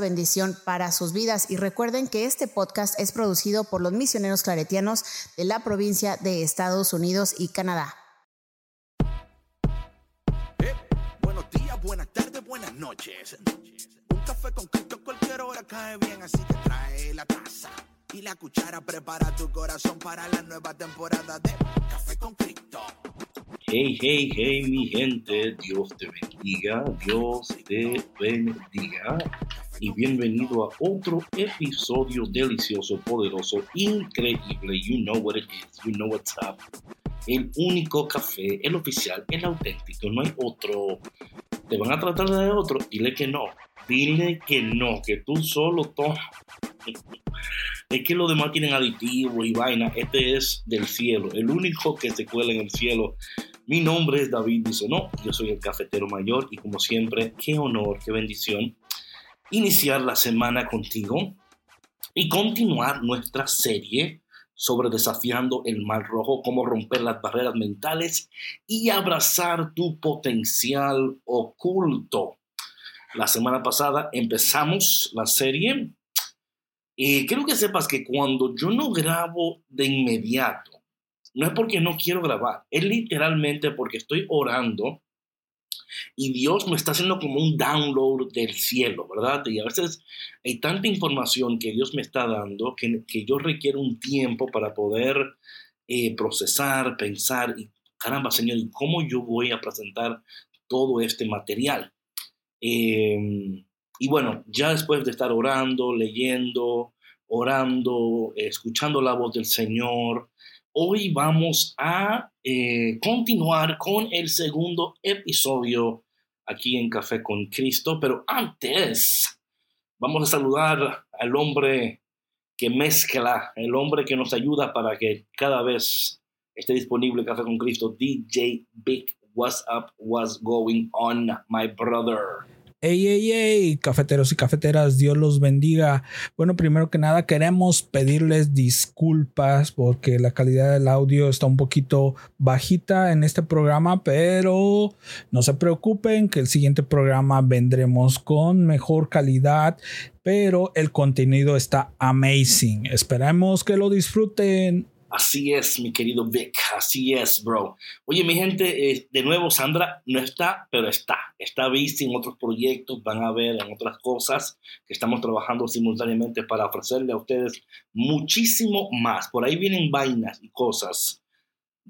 bendición para sus vidas. Y recuerden que este podcast es producido por los misioneros claretianos de la provincia de Estados Unidos y Canadá. Eh, buenos días, buenas tardes, buenas noches. Un café con Cristo cualquier hora cae bien, así que trae la taza y la cuchara. Prepara tu corazón para la nueva temporada de Café con Cristo. Hey, hey, hey, mi gente, Dios te bendiga, Dios te bendiga y bienvenido a otro episodio delicioso, poderoso, increíble. You know what it is, you know what's up. El único café, el oficial, el auténtico, no hay otro. Te van a tratar de otro, dile que no, dile que no, que tú solo tomas. Es que los demás tienen aditivos y vaina. Este es del cielo, el único que se cuela en el cielo mi nombre es David no, yo soy el cafetero mayor y como siempre, qué honor, qué bendición iniciar la semana contigo y continuar nuestra serie sobre desafiando el mal rojo, cómo romper las barreras mentales y abrazar tu potencial oculto. La semana pasada empezamos la serie y quiero que sepas que cuando yo no grabo de inmediato, no es porque no quiero grabar, es literalmente porque estoy orando y Dios me está haciendo como un download del cielo, ¿verdad? Y a veces hay tanta información que Dios me está dando que, yo requiero un tiempo para poder eh, procesar, pensar y, caramba, Señor, ¿y cómo yo voy a presentar todo este material? Em, y bueno, ya después de estar orando, leyendo, orando, escuchando la voz del Señor, hoy vamos a eh, continuar con el segundo episodio aquí en Café con Cristo, pero antes vamos a saludar al hombre que mezcla, el hombre que nos ayuda para que cada vez esté disponible Café con Cristo, DJ Big. What's up? What's going on, my brother? Ey, ey, ey, cafeteros y cafeteras, Dios los bendiga. Bueno, primero que nada queremos pedirles disculpas porque la calidad del audio está un poquito bajita en este programa, pero no se preocupen que el siguiente programa vendremos con mejor calidad, pero el contenido está amazing. Esperamos que lo disfruten. Así es, mi querido Vic, así es, bro. Oye, mi gente, eh, de nuevo, Sandra no está, pero está. Está vista en otros proyectos, van a ver en otras cosas que estamos trabajando simultáneamente para ofrecerle a ustedes muchísimo más. Por ahí vienen vainas y cosas.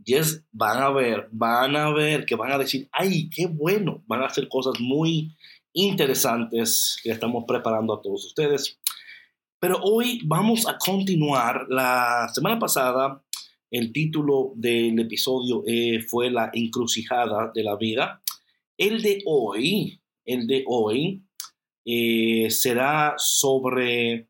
Yes, van a ver, van a ver que van a decir, ay, qué bueno. Van a hacer cosas muy interesantes que estamos preparando a todos ustedes. Pero hoy vamos a continuar. La semana pasada el título del episodio eh, fue La encrucijada de la vida. El de hoy, el de hoy eh, será sobre...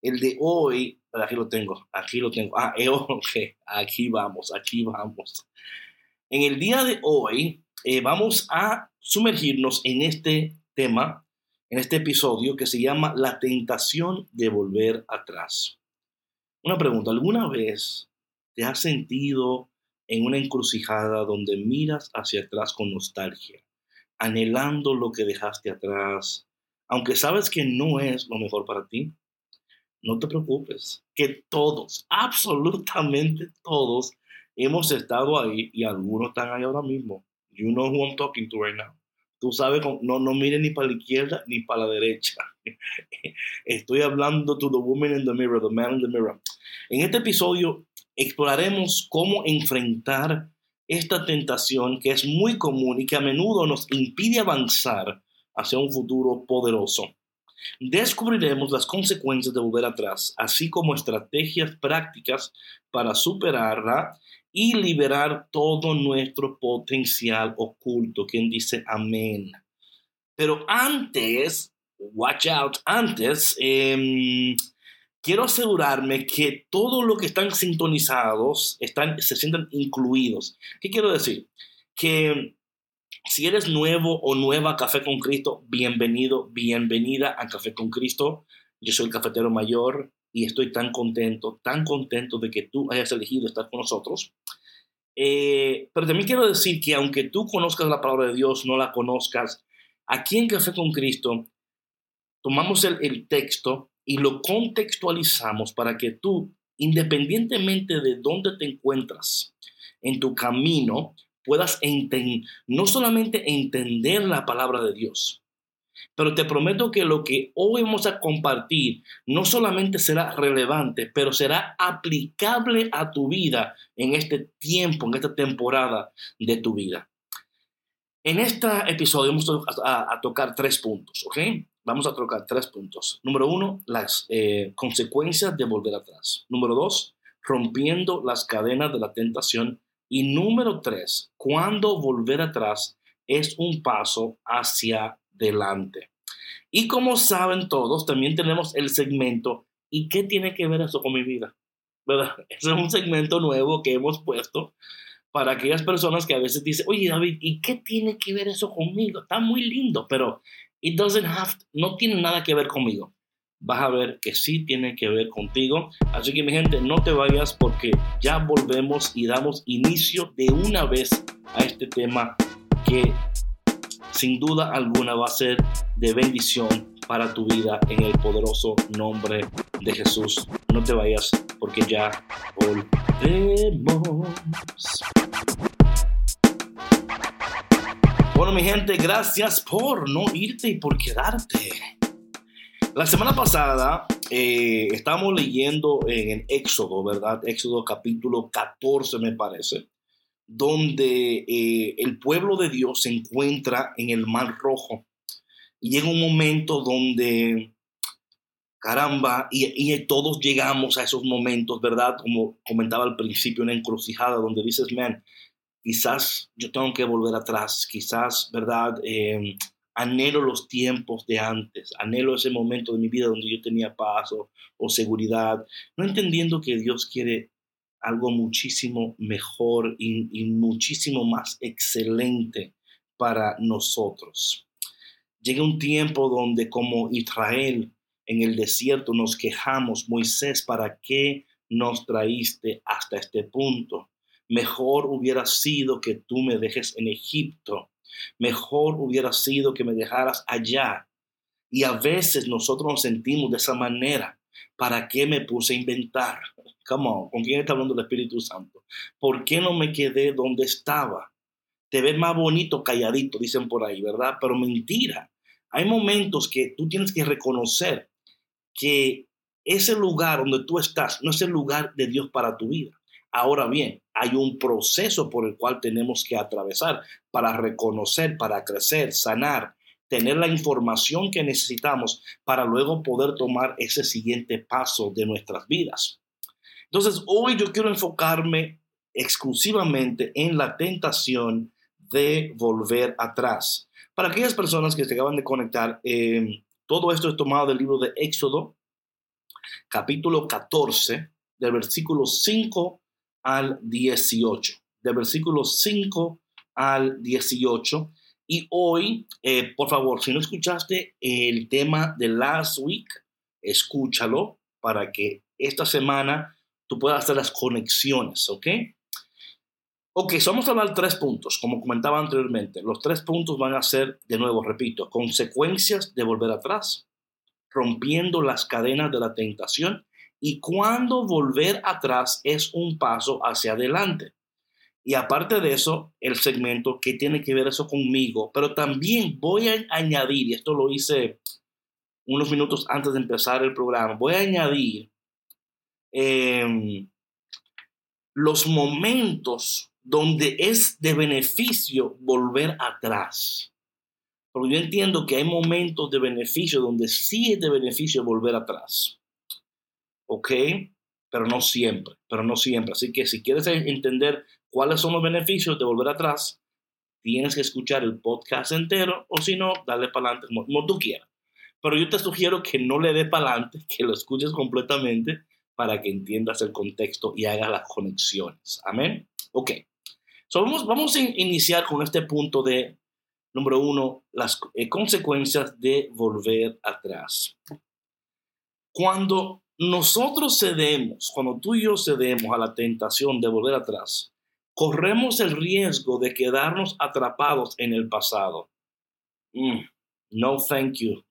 el de hoy, aquí lo tengo, aquí lo tengo. Ah, eh, aquí vamos, aquí vamos. En el día de hoy vamos a sumergirnos en este tema en este episodio que se llama La tentación de volver atrás. Una pregunta, ¿alguna vez te has sentido en una encrucijada donde miras hacia atrás con nostalgia, anhelando lo que dejaste atrás, aunque sabes que no es lo mejor para ti? No te preocupes, que todos, absolutamente todos, hemos estado ahí y algunos están ahí ahora mismo. You know who I'm talking to right now. Tú sabes, no, no mires ni para la izquierda ni para la derecha. Estoy hablando to the woman in the mirror, the man in the mirror. En este episodio exploraremos cómo enfrentar esta tentación que es muy común y que a menudo nos impide avanzar hacia un futuro poderoso. Descubriremos las consecuencias de volver atrás, así como estrategias prácticas para superarla y liberar todo nuestro potencial oculto. ¿Quién dice amén? Pero antes, watch out, antes, em, quiero asegurarme que todos los que están sintonizados están, se sientan incluidos. ¿Qué quiero decir? Que si eres nuevo o nueva a Café con Cristo, bienvenido, bienvenida a Café con Cristo. Yo soy el cafetero mayor y estoy tan contento, tan contento de que tú hayas elegido estar con nosotros. Eh, pero también quiero decir que aunque tú conozcas la palabra de Dios, no la conozcas, aquí en Café con Cristo tomamos el, el texto y lo contextualizamos para que tú, independientemente de dónde te encuentras en tu camino, puedas no solamente entender la palabra de Dios, pero te prometo que lo que hoy vamos a compartir no solamente será relevante, pero será aplicable a tu vida en este tiempo, en esta temporada de tu vida. En este episodio vamos a, tocar tres puntos, ¿ok? Vamos a tocar tres puntos. Número uno, las eh, consecuencias de volver atrás. Número dos, rompiendo las cadenas de la tentación. Y número tres, cuando volver atrás es un paso hacia delante. Y como saben todos, también tenemos el segmento ¿y qué tiene que ver eso con mi vida? ¿Verdad? Es un segmento nuevo que hemos puesto para aquellas personas que a veces dicen, oye David, ¿y qué tiene que ver eso conmigo? Está muy lindo, pero it doesn't have, no tiene nada que ver conmigo. Vas a ver que sí tiene que ver contigo. Así que mi gente, no te vayas porque ya volvemos y damos inicio de una vez a este tema que sin duda alguna va a ser de bendición para tu vida en el poderoso nombre de Jesús. No te vayas porque ya volvemos. Bueno, mi gente, gracias por no irte y por quedarte. La semana pasada eh, estábamos leyendo en Éxodo, ¿verdad? Éxodo capítulo 14 me parece donde eh, el pueblo de Dios se encuentra en el Mar Rojo. Y llega un momento donde, caramba, y, todos llegamos a esos momentos, ¿verdad? Como comentaba al principio, una encrucijada donde dices, man, quizás yo tengo que volver atrás, quizás, ¿verdad? Em, anhelo los tiempos de antes, anhelo ese momento de mi vida donde yo tenía paz o seguridad, no entendiendo que Dios quiere algo muchísimo mejor y, muchísimo más excelente para nosotros. Llega un tiempo donde como Israel en el desierto nos quejamos, Moisés, ¿para qué nos traíste hasta este punto? Mejor hubiera sido que tú me dejes en Egipto. Mejor hubiera sido que me dejaras allá. Y a veces nosotros nos sentimos de esa manera. ¿Para qué me puse a inventar? Come on, ¿con quién está hablando el Espíritu Santo? ¿Por qué no me quedé donde estaba? Te ves más bonito calladito, dicen por ahí, ¿verdad? Pero mentira. Hay momentos que tú tienes que reconocer que ese lugar donde tú estás no es el lugar de Dios para tu vida. Ahora bien, hay un proceso por el cual tenemos que atravesar para reconocer, para crecer, sanar, tener la información que necesitamos para luego poder tomar ese siguiente paso de nuestras vidas. Entonces, hoy yo quiero enfocarme exclusivamente en la tentación de volver atrás. Para aquellas personas que se acaban de conectar, em, todo esto es tomado del libro de Éxodo, capítulo 14, del versículo 5 al 18. Del versículo 5 al 18. Y hoy, eh, por favor, si no escuchaste el tema de last week, escúchalo para que esta semana tú puedas hacer las conexiones, ¿ok? Ok, so vamos a hablar de tres puntos, como comentaba anteriormente. Los tres puntos van a ser, de nuevo, repito, consecuencias de volver atrás, rompiendo las cadenas de la tentación y cuando volver atrás es un paso hacia adelante. Y aparte de eso, el segmento, ¿qué tiene que ver eso conmigo? Pero también voy a añadir, y esto lo hice unos minutos antes de empezar el programa, voy a añadir Em, los momentos donde es de beneficio volver atrás. Porque yo entiendo que hay momentos de beneficio donde sí es de beneficio volver atrás. ¿Ok? Pero no siempre, pero no siempre. Así que si quieres entender cuáles son los beneficios de volver atrás, tienes que escuchar el podcast entero o si no, dale para adelante como, tú quieras. Pero yo te sugiero que no le dé para adelante, que lo escuches completamente para que entiendas el contexto y hagas las conexiones. Amén. Ok. So, vamos, vamos a iniciar con este punto de, número uno, las eh, consecuencias de volver atrás. Cuando nosotros cedemos, cuando tú y yo cedemos a la tentación de volver atrás, corremos el riesgo de quedarnos atrapados en el pasado. Mm, no, thank you.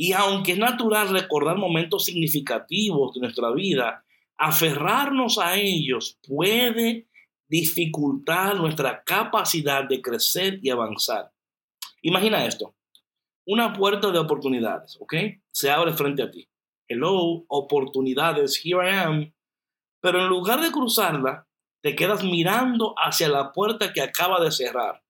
Y aunque es natural recordar momentos significativos de nuestra vida, aferrarnos a ellos puede dificultar nuestra capacidad de crecer y avanzar. Imagina esto. Una puerta de oportunidades, ¿ok? Se abre frente a ti hello, oportunidades, here I am. Pero en lugar de cruzarla, te quedas mirando hacia la puerta que acaba de cerrar.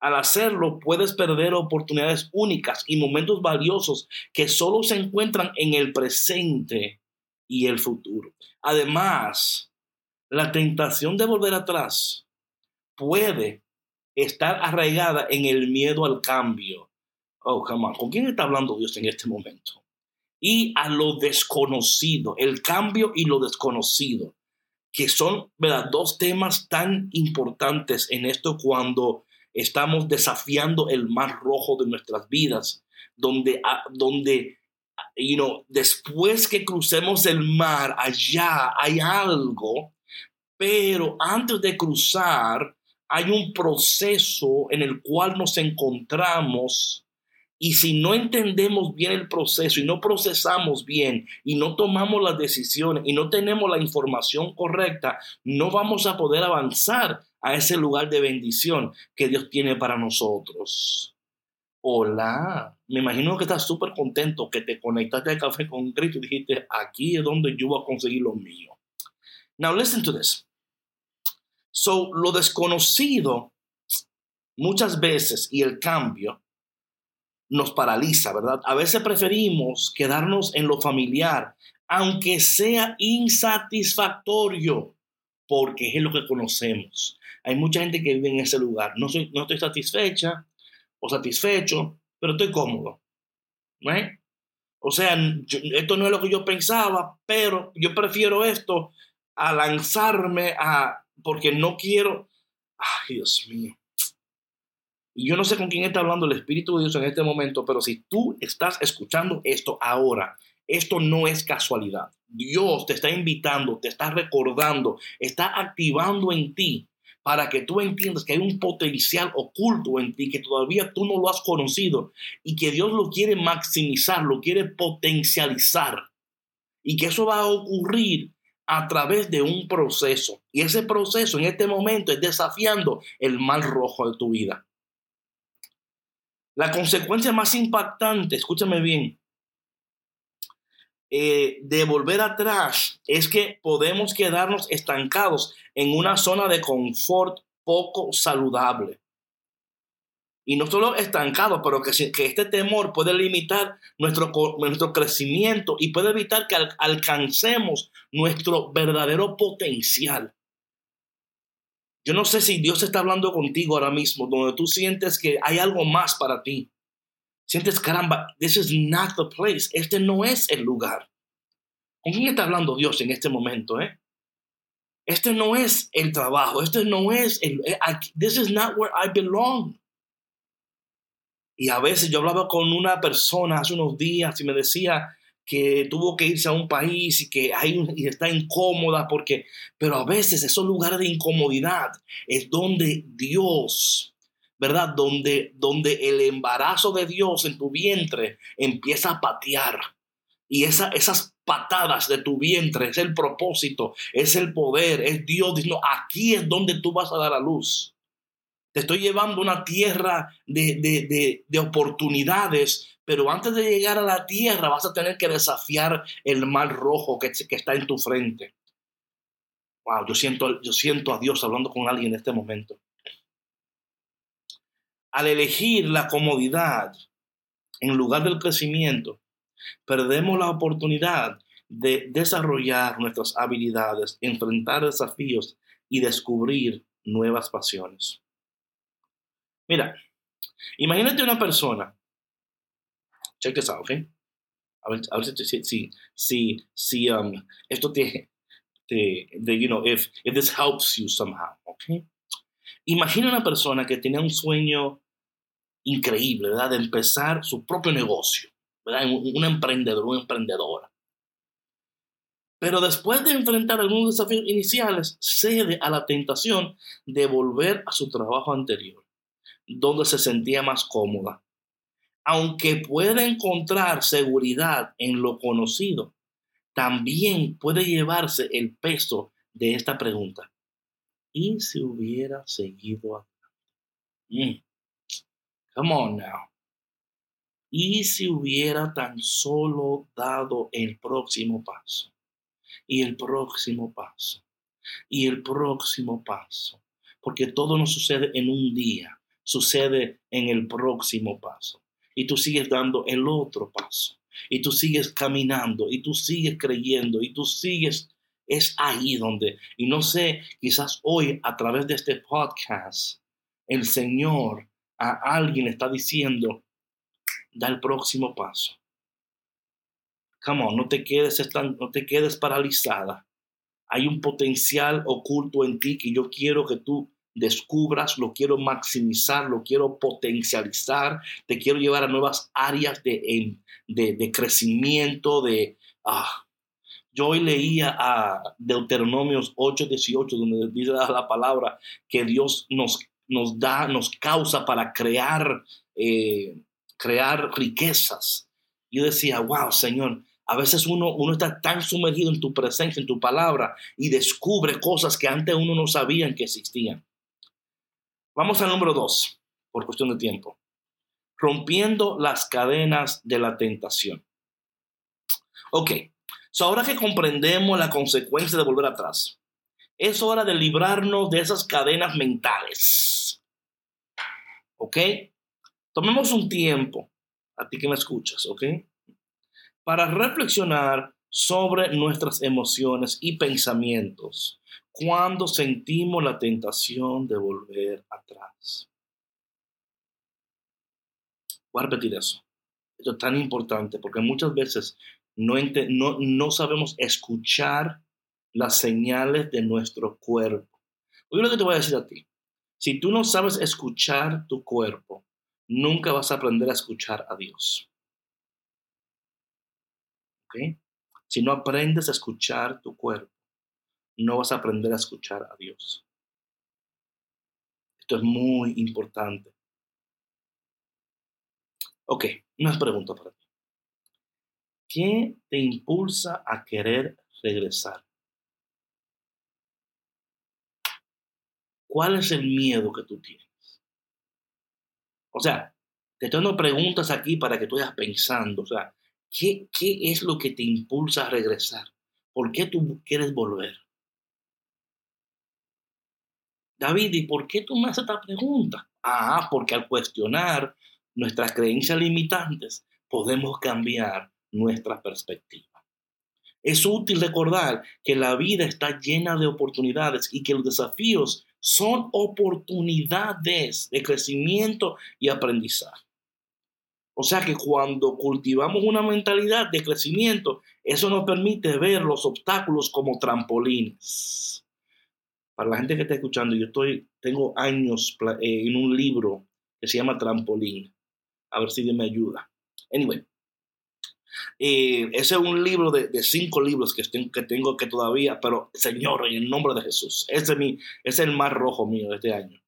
Al hacerlo, puedes perder oportunidades únicas y momentos valiosos que solo se encuentran en el presente y el futuro. Además, la tentación de volver atrás puede estar arraigada en el miedo al cambio. Oh, come on. ¿Con quién está hablando Dios en este momento? y a lo desconocido, el cambio y lo desconocido, que son ¿verdad? dos temas tan importantes en esto cuando estamos desafiando el mar rojo de nuestras vidas, donde, ah, donde you know, después que crucemos el mar, allá hay algo, pero antes de cruzar hay un proceso en el cual nos encontramos y si no entendemos bien el proceso y no procesamos bien y no tomamos las decisiones y no tenemos la información correcta, no vamos a poder avanzar a ese lugar de bendición que Dios tiene para nosotros. Hola, me imagino que estás súper contento que te conectaste al café con Cristo y dijiste, aquí es donde yo voy a conseguir lo mío. Now listen to this. So, lo desconocido muchas veces y el cambio nos paraliza, ¿verdad? A veces preferimos quedarnos en lo familiar, aunque sea insatisfactorio, porque es lo que conocemos. Hay mucha gente que vive en ese lugar. No, soy, no estoy satisfecha o satisfecho, pero estoy cómodo. ¿no? O sea, esto no es lo que yo pensaba, pero yo prefiero esto a lanzarme a, porque no quiero, ay Dios mío, y yo no sé con quién está hablando el Espíritu de Dios en este momento, pero si tú estás escuchando esto ahora, esto no es casualidad. Dios te está invitando, te está recordando, está activando en ti para que tú entiendas que hay un potencial oculto en ti que todavía tú no lo has conocido y que Dios lo quiere maximizar, lo quiere potencializar y que eso va a ocurrir a través de un proceso. Y ese proceso en este momento es desafiando el mal rojo de tu vida. La consecuencia más impactante, escúchame bien, eh, de volver atrás es que podemos quedarnos estancados en una zona de confort poco saludable. Y no solo estancados, pero que, este temor puede limitar nuestro, nuestro crecimiento y puede evitar que alcancemos nuestro verdadero potencial. Yo no sé si Dios está hablando contigo ahora mismo, donde tú sientes que hay algo más para ti. Sientes, caramba, this is not the place. Este no es el lugar. ¿Con quién está hablando Dios en este momento, eh? Este no es el trabajo. Este no es el. Eh, this is not where I belong. Y a veces yo hablaba con una persona hace unos días y me decía, que tuvo que irse a un país y que hay y está incómoda porque, pero a veces esos lugares de incomodidad es donde Dios, ¿verdad? Donde, donde el embarazo de Dios en tu vientre empieza a patear. Y esa, esas patadas de tu vientre es el propósito, es el poder, es Dios diciendo, aquí es donde tú vas a dar a luz. Te estoy llevando una tierra de, de, de oportunidades pero antes de llegar a la tierra vas a tener que desafiar el mal rojo que, que está en tu frente. Wow, yo siento, yo siento a Dios hablando con alguien en este momento. Al elegir la comodidad en lugar del crecimiento, perdemos la oportunidad de desarrollar nuestras habilidades, enfrentar desafíos y descubrir nuevas pasiones. Mira, imagínate una persona. Check this out, ¿ok? A ver, a ver si, si, si, si um, esto te, te, you know, if, if this helps you somehow, ¿ok? Imagina una persona que tenía un sueño increíble, ¿verdad? De empezar su propio negocio, ¿verdad? Un, emprendedor, una emprendedora. Pero después de enfrentar algunos desafíos iniciales, cede a la tentación de volver a su trabajo anterior, donde se sentía más cómoda. Aunque puede encontrar seguridad en lo conocido, también puede llevarse el peso de esta pregunta. ¿Y si hubiera seguido adelante? Mm. Come on now. ¿Y si hubiera tan solo dado el próximo paso? Y el próximo paso. Y el próximo paso. Porque todo no sucede en un día, sucede en el próximo paso. Y tú sigues dando el otro paso. Y tú sigues caminando. Y tú sigues creyendo. Y tú sigues es ahí donde, y no sé, quizás hoy a través de este podcast, el Señor a alguien está diciendo, da el próximo paso. Come on, no te quedes, no te quedes paralizada. Hay un potencial oculto en ti que yo quiero que tú descubras, lo quiero maximizar, lo quiero potencializar, te quiero llevar a nuevas áreas de, de, de crecimiento, de... Ah, yo hoy leía a Deuteronomios 8:18, donde dice la palabra que Dios nos nos da, nos causa para crear, eh, crear riquezas. Yo decía, wow, Señor, a veces uno, uno está tan sumergido en tu presencia, en tu palabra, y descubre cosas que antes uno no sabía que existían. Vamos al número dos, por cuestión de tiempo. Rompiendo las cadenas de la tentación. Ok, so ahora que comprendemos la consecuencia de volver atrás, es hora de librarnos de esas cadenas mentales ¿Ok? Tomemos un tiempo, a ti que me escuchas, ¿ok? Para reflexionar sobre nuestras emociones y pensamientos cuando sentimos la tentación de volver atrás. Voy a repetir eso. Esto es tan importante porque muchas veces no, no, no sabemos escuchar las señales de nuestro cuerpo. Oye lo que te voy a decir a ti. Si tú no sabes escuchar tu cuerpo, nunca vas a aprender a escuchar a Dios. Si no aprendes a escuchar tu cuerpo, no vas a aprender a escuchar a Dios. Esto es muy importante. Ok, una pregunta para ti. ¿Qué te impulsa a querer regresar? ¿Cuál es el miedo que tú tienes? O sea, te estoy dando preguntas aquí para que tú vayas pensando. O sea, ¿qué, ¿qué es lo que te impulsa a regresar? ¿Por qué tú quieres volver? David, ¿y por qué tú me haces esta pregunta? Ah, porque al cuestionar nuestras creencias limitantes podemos cambiar nuestra perspectiva. Es útil recordar que la vida está llena de oportunidades y que los desafíos son oportunidades de crecimiento y aprendizaje. O sea que cuando cultivamos una mentalidad de crecimiento, eso nos permite ver los obstáculos como trampolines. Para la gente que está escuchando, yo estoy, tengo años eh, en un libro que se llama Trampolín. A ver si me ayuda. Anyway, ese es un libro de, cinco libros que, que, tengo que todavía, pero Señor, en el nombre de Jesús, ese es, mi, es el más rojo mío de este año.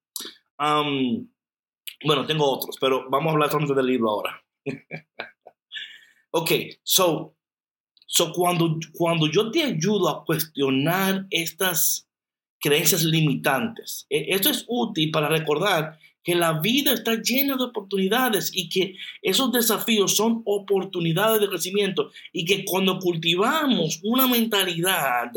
bueno, tengo otros, pero vamos a hablar solamente del libro ahora. ok, so, so cuando, cuando yo te ayudo a cuestionar estas creencias limitantes, e, esto es útil para recordar que la vida está llena de oportunidades y que esos desafíos son oportunidades de crecimiento y que cuando cultivamos una mentalidad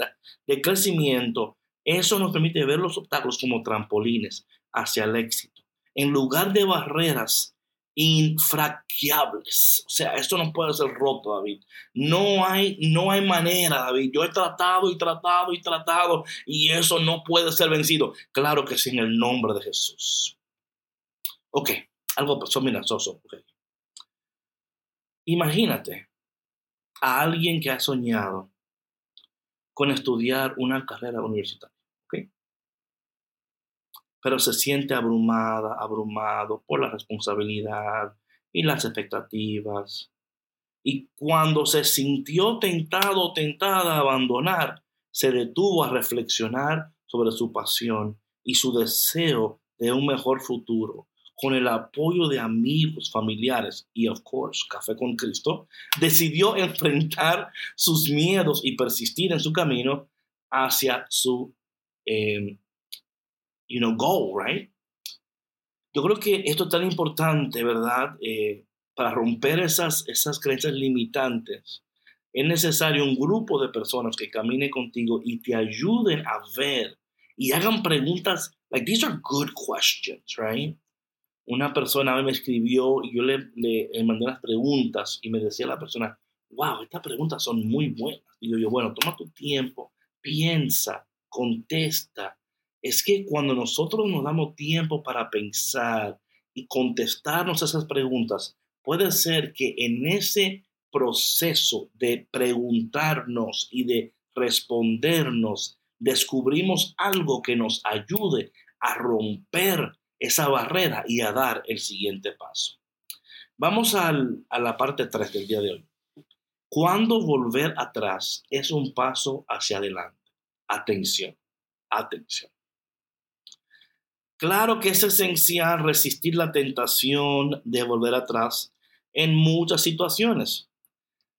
de crecimiento, eso nos permite ver los obstáculos como trampolines hacia el éxito, en lugar de barreras infranqueables. O sea, esto no puede ser roto, David. No hay, no hay manera, David. Yo he tratado y tratado y tratado y eso no puede ser vencido. Claro que sí, en el nombre de Jesús. Ok, algo pasó amenazoso. Okay. Imagínate a alguien que ha soñado con estudiar una carrera universitaria, ¿ok? Pero se siente abrumada, abrumado por la responsabilidad y las expectativas. Y cuando se sintió tentado tentada a abandonar, se detuvo a reflexionar sobre su pasión y su deseo de un mejor futuro con el apoyo de amigos, familiares y, of course, Café con Cristo, decidió enfrentar sus miedos y persistir en su camino hacia su, em, you know, goal, right? Yo creo que esto es tan importante, ¿verdad? Eh, para romper esas, esas creencias limitantes, es necesario un grupo de personas que camine contigo y te ayuden a ver y hagan preguntas, like these are good questions, right? Una persona me escribió y yo le, le, mandé las preguntas y me decía la persona, wow, estas preguntas son muy buenas. Y yo, yo, bueno, toma tu tiempo, piensa, contesta. Es que cuando nosotros nos damos tiempo para pensar y contestarnos esas preguntas, puede ser que en ese proceso de preguntarnos y de respondernos, descubrimos algo que nos ayude a romper esa barrera y a dar el siguiente paso. Vamos a la parte 3 del día de hoy. Cuando volver atrás es un paso hacia adelante. Atención, atención. Claro que es esencial resistir la tentación de volver atrás en muchas situaciones,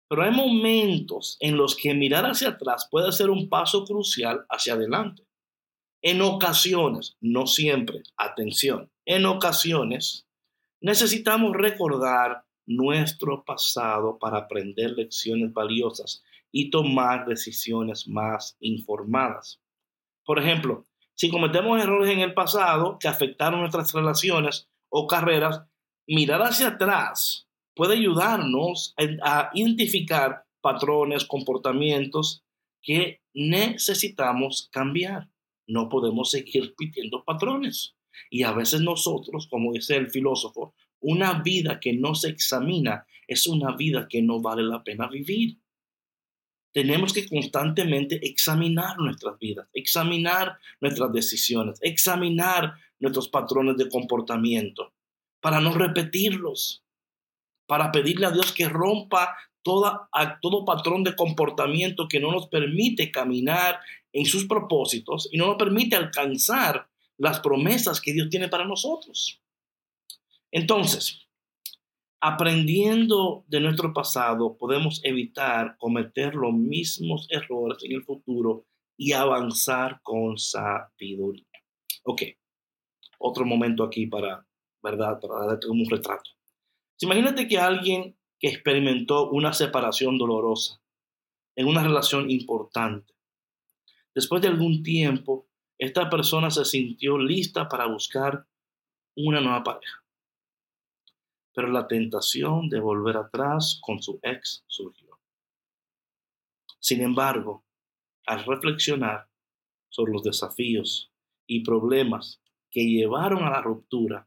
pero hay momentos en los que mirar hacia atrás puede ser un paso crucial hacia adelante. En ocasiones, no siempre, atención, en ocasiones necesitamos recordar nuestro pasado para aprender lecciones valiosas y tomar decisiones más informadas. Por ejemplo, si cometemos errores en el pasado que afectaron nuestras relaciones o carreras, mirar hacia atrás puede ayudarnos a identificar patrones, comportamientos que necesitamos cambiar no podemos seguir repitiendo patrones. Y a veces nosotros, como dice el filósofo, una vida que no se examina es una vida que no vale la pena vivir. Tenemos que constantemente examinar nuestras vidas, examinar nuestras decisiones, examinar nuestros patrones de comportamiento para no repetirlos, para pedirle a Dios que rompa toda, todo patrón de comportamiento que no nos permite caminar en sus propósitos y no nos permite alcanzar las promesas que Dios tiene para nosotros. Entonces, aprendiendo de nuestro pasado, podemos evitar cometer los mismos errores en el futuro y avanzar con sabiduría. Ok, otro momento aquí para, ¿verdad? Para darte un retrato. Imagínate que alguien que experimentó una separación dolorosa en una relación importante Después de algún tiempo, esta persona se sintió lista para buscar una nueva pareja. Pero la tentación de volver atrás con su ex surgió. Sin embargo, al reflexionar sobre los desafíos y problemas que llevaron a la ruptura,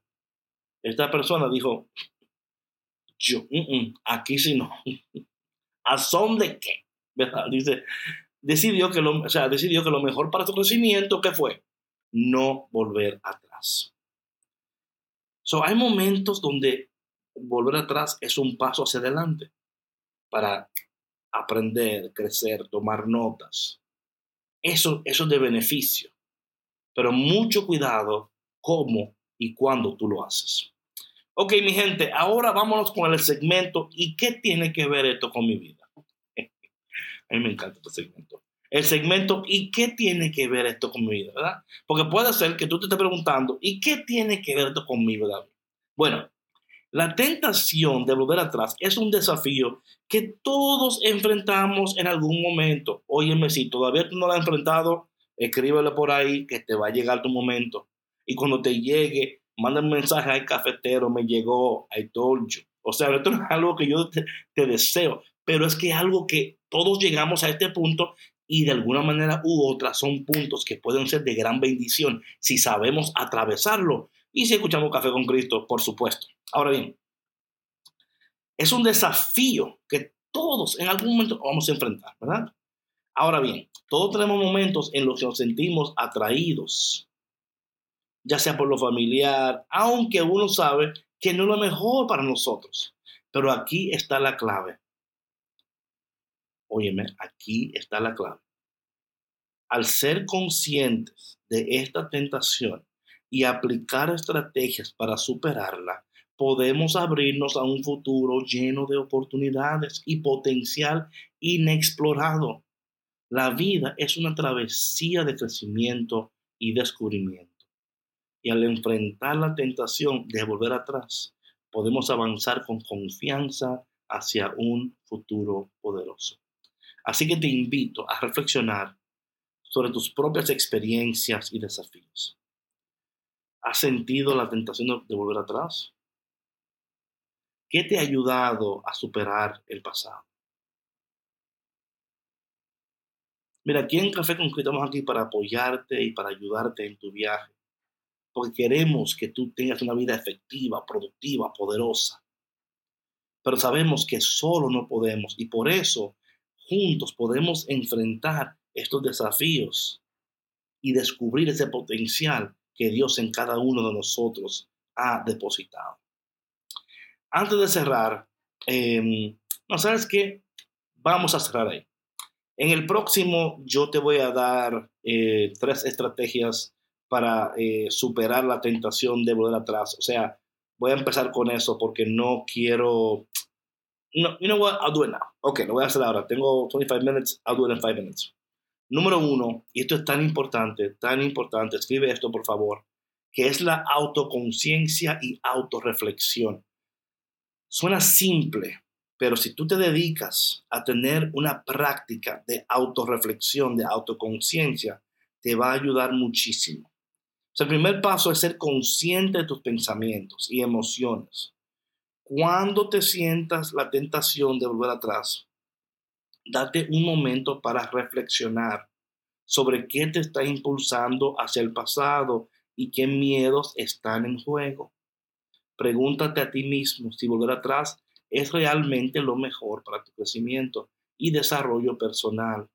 esta persona dijo, yo, aquí sí no. ¿A son de qué? Dice, decidió que lo, o sea, decidió que lo mejor para su crecimiento, ¿qué fue? No volver atrás. So, hay momentos donde volver atrás es un paso hacia adelante para aprender, crecer, tomar notas. Eso, eso es de beneficio. Pero mucho cuidado cómo y cuándo tú lo haces. Ok, mi gente, ahora vámonos con el segmento. ¿Y qué tiene que ver esto con mi vida? A mí me encanta este segmento. El segmento, ¿y qué tiene que ver esto con mi vida, verdad? Porque puede ser que tú te estés preguntando, ¿y qué tiene que ver esto conmigo, David? Bueno, la tentación de volver atrás es un desafío que todos enfrentamos en algún momento. Óyeme, si todavía tú no lo has enfrentado, escríbelo por ahí que te va a llegar tu momento. Y cuando te llegue, manda un mensaje al cafetero, me llegó, I told you. O sea, esto es algo que yo te, te deseo, pero es que es algo que todos llegamos a este punto y de alguna manera u otra son puntos que pueden ser de gran bendición si sabemos atravesarlo, Y si escuchamos Café con Cristo, por supuesto. Ahora bien, es un desafío que todos en algún momento vamos a enfrentar, ¿verdad? Ahora bien, todos tenemos momentos en los que nos sentimos atraídos, ya sea por lo familiar, aunque uno sabe que no es lo mejor para nosotros. Pero aquí está la clave. Óyeme, aquí está la clave. Al ser conscientes de esta tentación y aplicar estrategias para superarla, podemos abrirnos a un futuro lleno de oportunidades y potencial inexplorado. La vida es una travesía de crecimiento y descubrimiento. Y al enfrentar la tentación de volver atrás, podemos avanzar con confianza hacia un futuro poderoso. Así que te invito a reflexionar sobre tus propias experiencias y desafíos. ¿Has sentido la tentación de volver atrás? ¿Qué te ha ayudado a superar el pasado? Mira, aquí en Café con estamos aquí para apoyarte y para ayudarte en tu viaje porque queremos que tú tengas una vida efectiva, productiva, poderosa. Pero sabemos que solo no podemos y por eso juntos podemos enfrentar estos desafíos y descubrir ese potencial que Dios en cada uno de nosotros ha depositado. Antes de cerrar, em, no sabes qué, vamos a cerrar ahí. En el próximo yo te voy a dar eh, tres estrategias para eh, superar la tentación de volver atrás. O sea, voy a empezar con eso porque no quiero... No, you know what? I'll do it now. Ok, lo voy a hacer ahora. Tengo 25 minutes, I'll do it in 5 minutes. Número uno, y esto es tan importante, tan importante, escribe esto por favor, que es la autoconciencia y autorreflexión. Suena simple, pero si tú te dedicas a tener una práctica de autorreflexión, de autoconciencia, te va a ayudar muchísimo el primer paso es ser consciente de tus pensamientos y emociones. Cuando te sientas la tentación de volver atrás, date un momento para reflexionar sobre qué te está impulsando hacia el pasado y qué miedos están en juego. Pregúntate a ti mismo si volver atrás es realmente lo mejor para tu crecimiento y desarrollo personal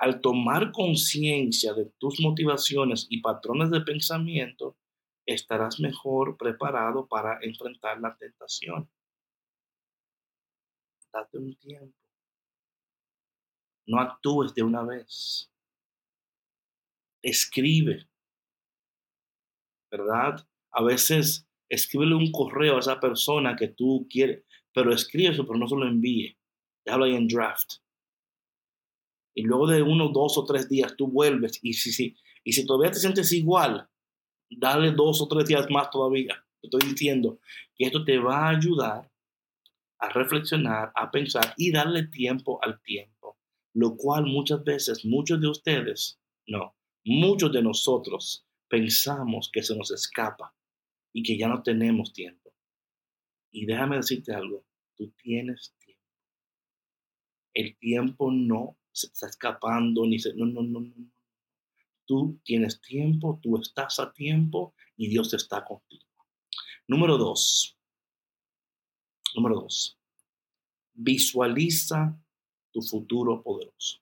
al tomar conciencia de tus motivaciones y patrones de pensamiento, estarás mejor preparado para enfrentar la tentación. Date un tiempo. No actúes de una vez. Escribe. ¿Verdad? A veces escríbele un correo a esa persona que tú quieres, pero escribe eso, pero no se lo envíe. Déjalo ahí en draft y luego de uno, dos o tres días tú vuelves y si, si, y si todavía te sientes igual, dale dos o tres días más todavía. estoy diciendo que esto te va a ayudar a reflexionar, a pensar y darle tiempo al tiempo, lo cual muchas veces muchos de ustedes, no, muchos de nosotros pensamos que se nos escapa y que ya no tenemos tiempo. Y déjame decirte algo, tú tienes tiempo. El tiempo no se está escapando, ni se... No, no, no, no. Tú tienes tiempo, tú estás a tiempo y Dios está contigo. Número dos. Número dos. Visualiza tu futuro poderoso.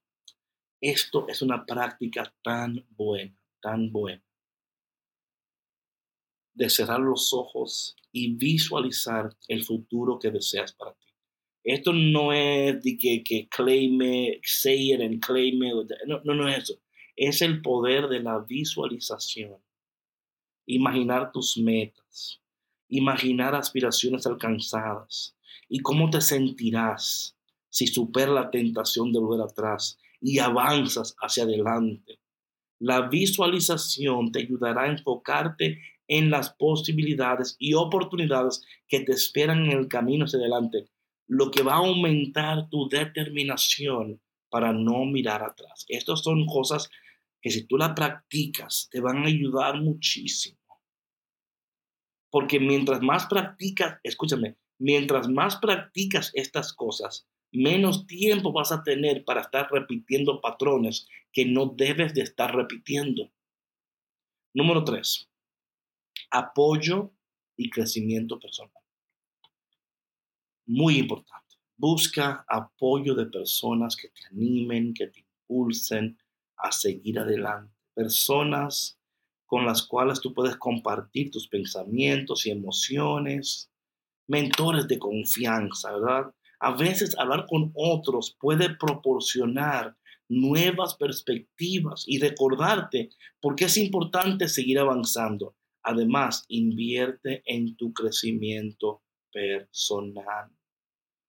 Esto es una práctica tan buena, tan buena. De cerrar los ojos y visualizar el futuro que deseas para ti. Esto no es de que, que say it and claim. No, no, no es eso. Es el poder de la visualización. Imaginar tus metas. Imaginar aspiraciones alcanzadas. Y cómo te sentirás si superas la tentación de volver atrás y avanzas hacia adelante. La visualización te ayudará a enfocarte en las posibilidades y oportunidades que te esperan en el camino hacia adelante lo que va a aumentar tu determinación para no mirar atrás. Estas son cosas que si tú las practicas te van a ayudar muchísimo. Porque mientras más practicas, escúchame, mientras más practicas estas cosas, menos tiempo vas a tener para estar repitiendo patrones que no debes de estar repitiendo. Número tres, apoyo y crecimiento personal. Muy importante. Busca apoyo de personas que te animen, que te impulsen a seguir adelante. Personas con las cuales tú puedes compartir tus pensamientos y emociones. Mentores de confianza, ¿verdad? A veces hablar con otros puede proporcionar nuevas perspectivas y recordarte por qué es importante seguir avanzando. Además, invierte en tu crecimiento personal.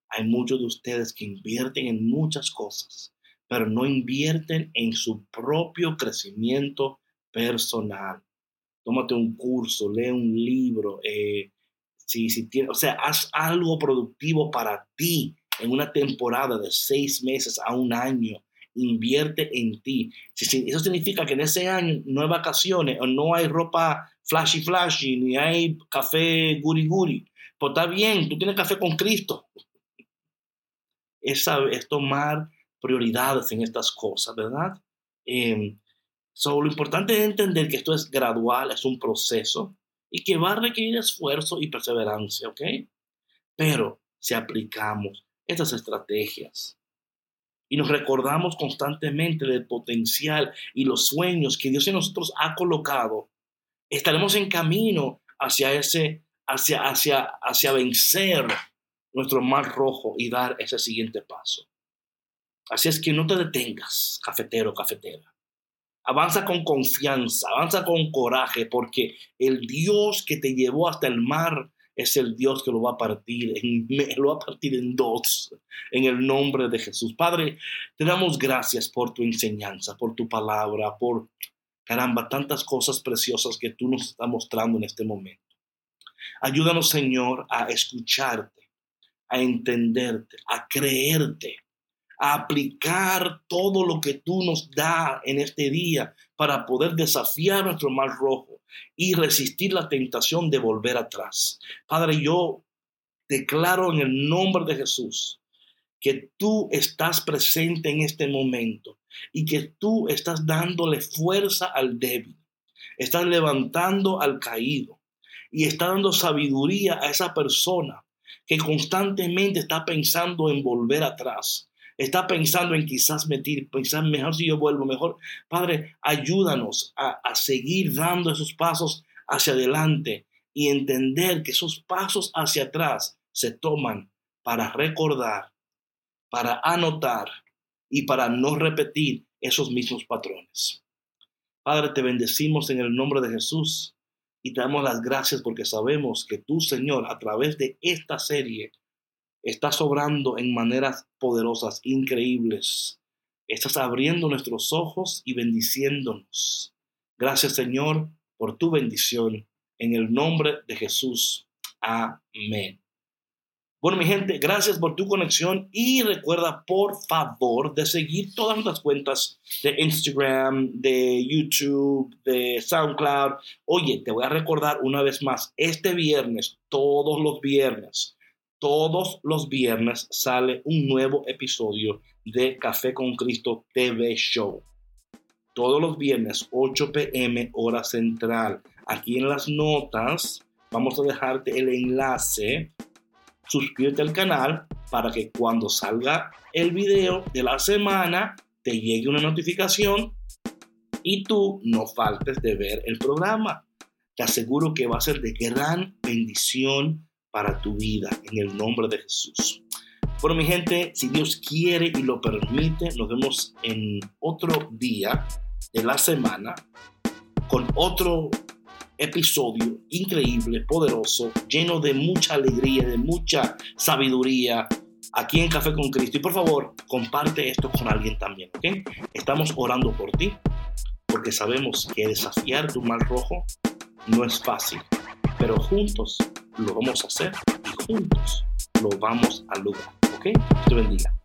Hay muchos de ustedes que invierten en muchas cosas, pero no invierten en su propio crecimiento personal. Tómate un curso, lee un libro, eh, si, si o sea, haz algo productivo para ti en una temporada de seis meses a un año. Invierte en ti. Si, eso significa que en ese año no hay vacaciones o no hay ropa flashy flashy, ni hay café guri guri. Pues está bien, tú tienes café con Cristo. Es, es tomar prioridades en estas cosas, ¿verdad? Eh, lo importante es entender que esto es gradual, es un proceso y que va a requerir esfuerzo y perseverancia, ¿ok? Pero si aplicamos estas estrategias y nos recordamos constantemente del potencial y los sueños que Dios en nosotros ha colocado, estaremos en camino hacia ese, hacia, hacia, hacia vencer nuestro mar rojo y dar ese siguiente paso. Así es que no te detengas, cafetero, cafetera. Avanza con confianza, avanza con coraje, porque el Dios que te llevó hasta el mar es el Dios que lo va a partir, en, lo va a partir en dos, en el nombre de Jesús. Padre, te damos gracias por tu enseñanza, por tu palabra, por, caramba, tantas cosas preciosas que tú nos estás mostrando en este momento. Ayúdanos, Señor, a escucharte, a entenderte, a creerte a aplicar todo lo que tú nos da en este día para poder desafiar nuestro mal rojo y resistir la tentación de volver atrás. Padre, yo declaro en el nombre de Jesús que tú estás presente en este momento y que tú estás dándole fuerza al débil, estás levantando al caído y estás dando sabiduría a esa persona que constantemente está pensando en volver atrás está pensando en quizás metir, pensar mejor si yo vuelvo, mejor. Padre, ayúdanos a, a seguir dando esos pasos hacia adelante y entender que esos pasos hacia atrás se toman para recordar, para anotar y para no repetir esos mismos patrones. Padre, te bendecimos en el nombre de Jesús y te damos las gracias porque sabemos que tú, Señor, a través de esta serie, Estás obrando en maneras poderosas, increíbles. Estás abriendo nuestros ojos y bendiciéndonos. Gracias Señor por tu bendición. En el nombre de Jesús. Amén. Bueno, mi gente, gracias por tu conexión y recuerda, por favor, de seguir todas nuestras cuentas de Instagram, de YouTube, de SoundCloud. Oye, te voy a recordar una vez más, este viernes, todos los viernes, todos los viernes sale un nuevo episodio de Café con Cristo TV Show. Todos los viernes, 8 pm hora central. Aquí en las notas vamos a dejarte el enlace. Suscríbete al canal para que cuando salga el video de la semana te llegue una notificación y tú no faltes de ver el programa. Te aseguro que va a ser de gran bendición para tu vida en el nombre de Jesús. Bueno, mi gente, si Dios quiere y lo permite, nos vemos en otro día de la semana con otro episodio increíble, poderoso, lleno de mucha alegría, de mucha sabiduría aquí en Café con Cristo. Y por favor, comparte esto con alguien también, ¿ok? Estamos orando por ti porque sabemos que desafiar tu mal rojo no es fácil, pero juntos lo vamos a hacer y juntos lo vamos a lograr. ¿Ok? Te bendiga.